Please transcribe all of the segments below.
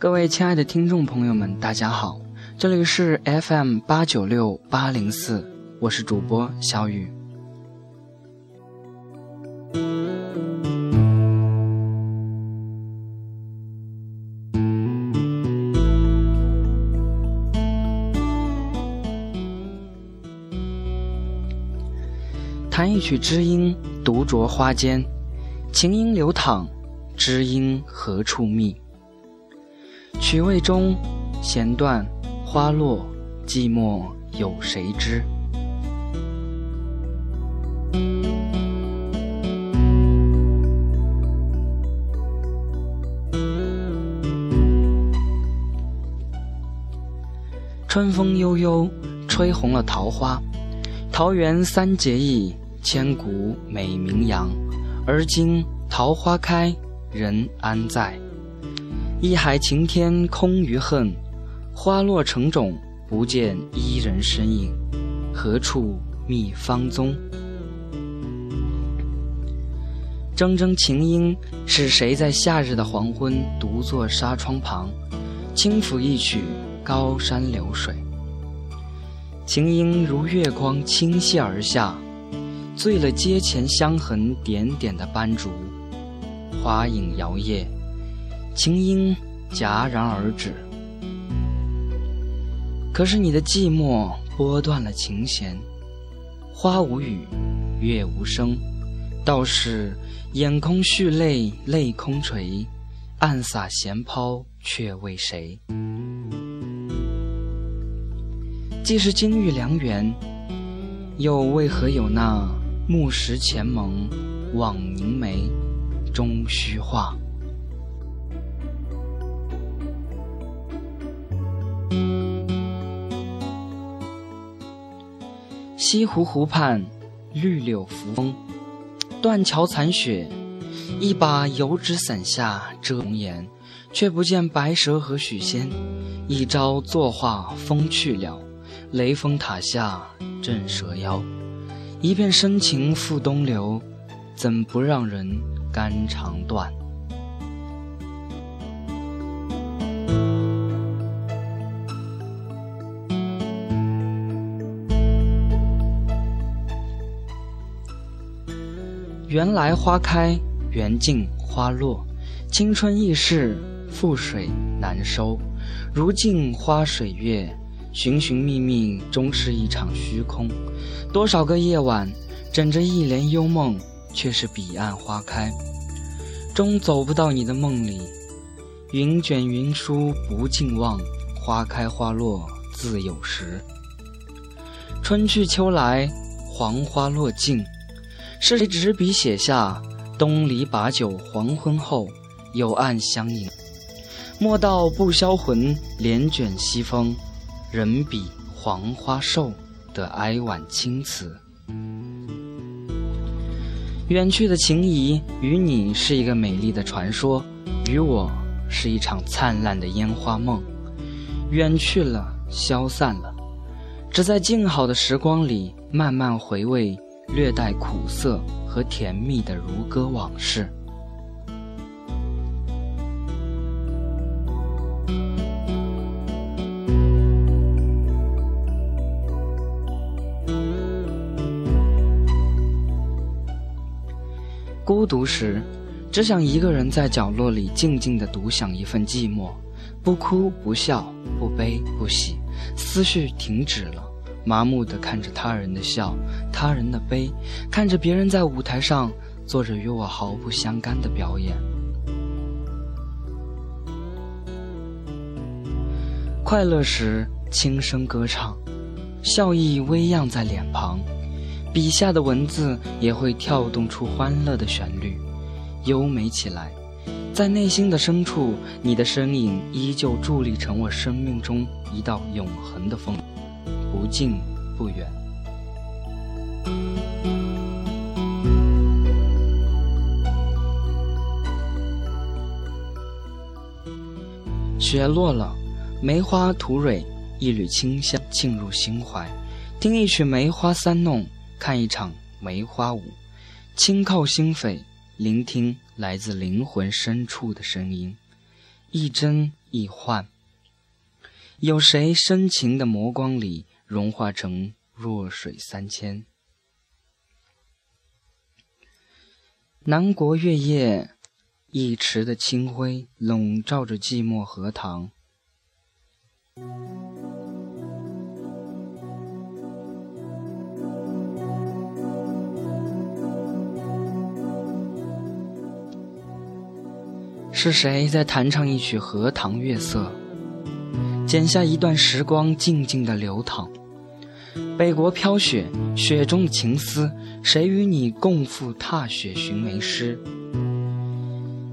各位亲爱的听众朋友们，大家好，这里是 FM 八九六八零四，我是主播小雨。弹一曲知音，独酌花间，琴音流淌，知音何处觅？曲未终，弦断，花落，寂寞有谁知？春风悠悠，吹红了桃花。桃园三结义，千古美名扬。而今桃花开，人安在？一海晴天空余恨，花落成冢不见伊人身影，何处觅芳踪？铮铮琴音，是谁在夏日的黄昏独坐纱窗旁，轻抚一曲高山流水？琴音如月光倾泻而下，醉了阶前香痕点点的斑竹，花影摇曳。琴音戛然而止，可是你的寂寞拨断了琴弦，花无语，月无声，倒是眼空蓄泪，泪空垂，暗洒闲抛，却为谁？既是金玉良缘，又为何有那木石前盟，望凝眉，终虚化？西湖湖畔，绿柳扶风，断桥残雪，一把油纸伞下遮容颜，却不见白蛇和许仙。一朝作画风去了，雷峰塔下镇蛇妖。一片深情付东流，怎不让人肝肠断？原来花开，缘尽花落，青春易逝，覆水难收。如镜花水月，寻寻觅觅，终是一场虚空。多少个夜晚，枕着一帘幽梦，却是彼岸花开，终走不到你的梦里。云卷云舒不尽望，花开花落自有时。春去秋来，黄花落尽。是谁执笔写下“东篱把酒黄昏后，有暗香盈”？莫道不销魂，帘卷西风，人比黄花瘦的哀婉青词。远去的情谊，与你是一个美丽的传说，与我是一场灿烂的烟花梦。远去了，消散了，只在静好的时光里，慢慢回味。略带苦涩和甜蜜的如歌往事。时，只想一个人在角落里静静的独享一份寂寞，不哭不笑，不悲不喜，思绪停止了。麻木地看着他人的笑，他人的悲，看着别人在舞台上做着与我毫不相干的表演。快乐时轻声歌唱，笑意微漾在脸庞，笔下的文字也会跳动出欢乐的旋律，优美起来。在内心的深处，你的身影依旧伫立成我生命中一道永恒的风。不近不远。雪落了，梅花吐蕊，一缕清香沁入心怀。听一曲梅花三弄，看一场梅花舞，轻靠心扉，聆听来自灵魂深处的声音，一真一幻。有谁深情的眸光里融化成弱水三千？南国月夜，一池的清辉笼罩着寂寞荷塘。是谁在弹唱一曲《荷塘月色》？剪下一段时光，静静的流淌。北国飘雪，雪中的情思，谁与你共赴踏雪寻梅诗？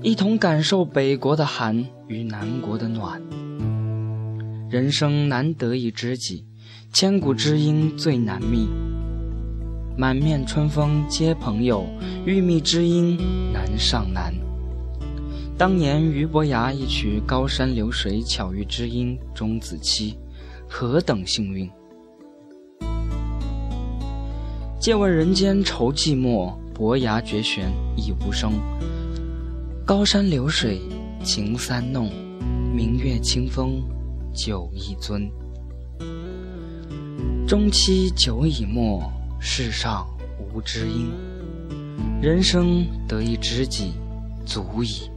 一同感受北国的寒与南国的暖。人生难得一知己，千古知音最难觅。满面春风皆朋友，欲觅知音难上难。当年俞伯牙一曲《高山流水》，巧遇知音钟子期，何等幸运！借问人间愁寂寞，伯牙绝弦已无声。高山流水情三弄，明月清风酒一樽。终期酒已没，世上无知音。人生得一知己，足矣。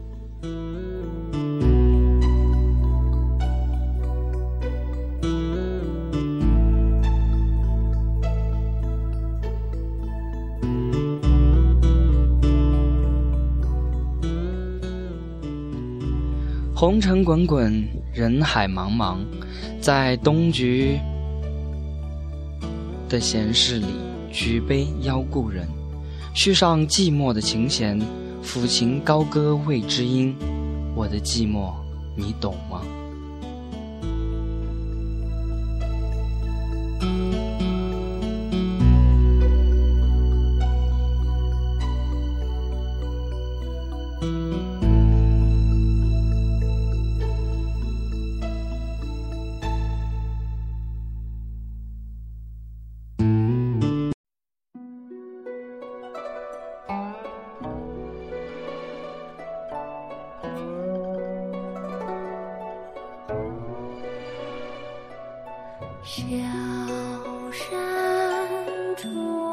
红尘滚滚，人海茫茫，在东局的闲室里，举杯邀故人，续上寂寞的琴弦，抚琴高歌为知音。我的寂寞，你懂吗？小山重